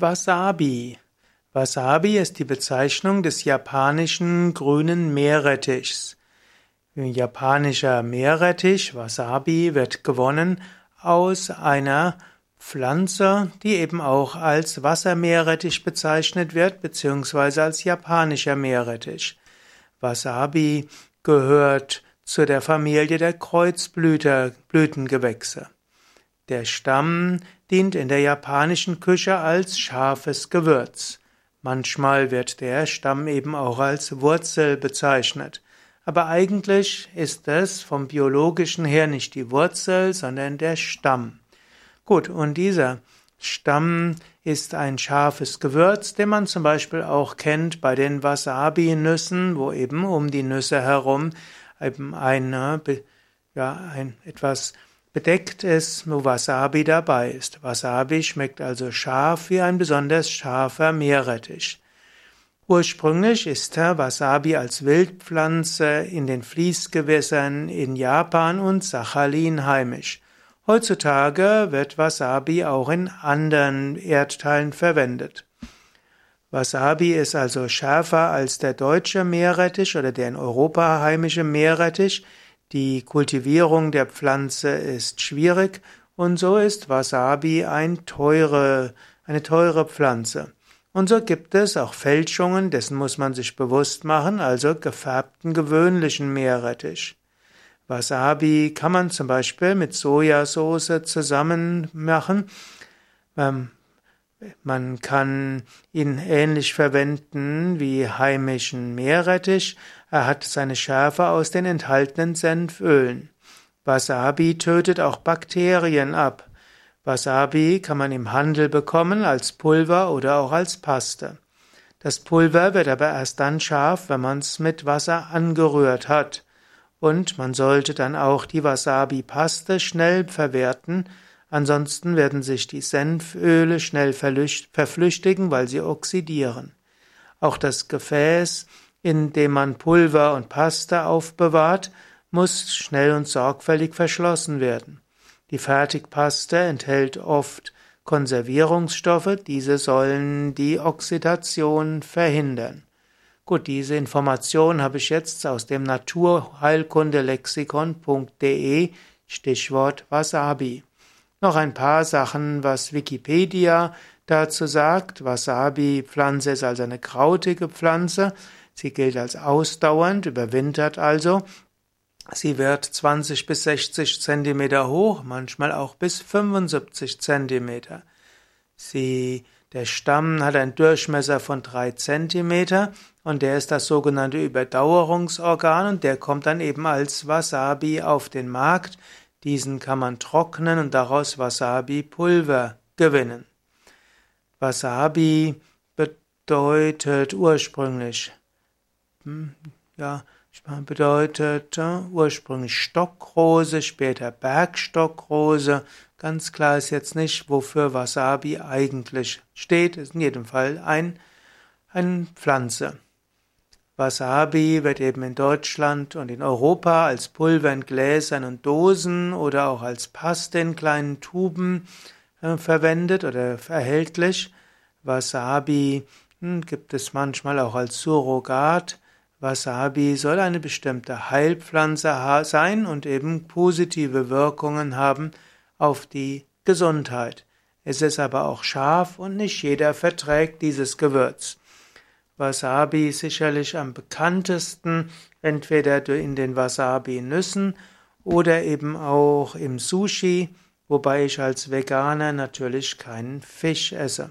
Wasabi. Wasabi ist die Bezeichnung des japanischen grünen Meerrettichs. Japanischer Meerrettich, Wasabi, wird gewonnen aus einer Pflanze, die eben auch als Wassermeerrettich bezeichnet wird, beziehungsweise als japanischer Meerrettich. Wasabi gehört zu der Familie der Kreuzblütengewächse. Der Stamm dient in der japanischen Küche als scharfes Gewürz. Manchmal wird der Stamm eben auch als Wurzel bezeichnet. Aber eigentlich ist es vom biologischen her nicht die Wurzel, sondern der Stamm. Gut, und dieser Stamm ist ein scharfes Gewürz, den man zum Beispiel auch kennt bei den Wasabi-Nüssen, wo eben um die Nüsse herum eben eine, ja, ein etwas bedeckt ist, wo Wasabi dabei ist. Wasabi schmeckt also scharf wie ein besonders scharfer Meerrettich. Ursprünglich ist Wasabi als Wildpflanze in den Fließgewässern in Japan und Sachalin heimisch. Heutzutage wird Wasabi auch in anderen Erdteilen verwendet. Wasabi ist also schärfer als der deutsche Meerrettich oder der in Europa heimische Meerrettich. Die Kultivierung der Pflanze ist schwierig und so ist Wasabi ein teure, eine teure Pflanze. Und so gibt es auch Fälschungen, dessen muss man sich bewusst machen, also gefärbten gewöhnlichen Meerrettich. Wasabi kann man zum Beispiel mit Sojasauce zusammen machen. Ähm, man kann ihn ähnlich verwenden wie heimischen Meerrettich. Er hat seine Schärfe aus den enthaltenen Senfölen. Wasabi tötet auch Bakterien ab. Wasabi kann man im Handel bekommen als Pulver oder auch als Paste. Das Pulver wird aber erst dann scharf, wenn man es mit Wasser angerührt hat. Und man sollte dann auch die Wasabi-Paste schnell verwerten, Ansonsten werden sich die Senföle schnell verflüchtigen, weil sie oxidieren. Auch das Gefäß, in dem man Pulver und Paste aufbewahrt, muss schnell und sorgfältig verschlossen werden. Die Fertigpaste enthält oft Konservierungsstoffe, diese sollen die Oxidation verhindern. Gut, diese Information habe ich jetzt aus dem Naturheilkundelexikon.de Stichwort Wasabi. Noch ein paar Sachen, was Wikipedia dazu sagt. Wasabi-Pflanze ist also eine krautige Pflanze. Sie gilt als ausdauernd, überwintert also. Sie wird 20 bis 60 Zentimeter hoch, manchmal auch bis 75 Zentimeter. Sie, der Stamm hat einen Durchmesser von drei Zentimeter und der ist das sogenannte Überdauerungsorgan und der kommt dann eben als Wasabi auf den Markt. Diesen kann man trocknen und daraus Wasabi-Pulver gewinnen. Wasabi bedeutet ursprünglich, hm, ja, bedeutet uh, ursprünglich Stockrose, später Bergstockrose. Ganz klar ist jetzt nicht, wofür Wasabi eigentlich steht. Ist in jedem Fall ein, eine Pflanze. Wasabi wird eben in Deutschland und in Europa als Pulver in Gläsern und Dosen oder auch als Paste in kleinen Tuben äh, verwendet oder erhältlich. Wasabi hm, gibt es manchmal auch als Surrogat. Wasabi soll eine bestimmte Heilpflanze sein und eben positive Wirkungen haben auf die Gesundheit. Es ist aber auch scharf und nicht jeder verträgt dieses Gewürz. Wasabi sicherlich am bekanntesten, entweder in den Wasabi-Nüssen oder eben auch im Sushi, wobei ich als Veganer natürlich keinen Fisch esse.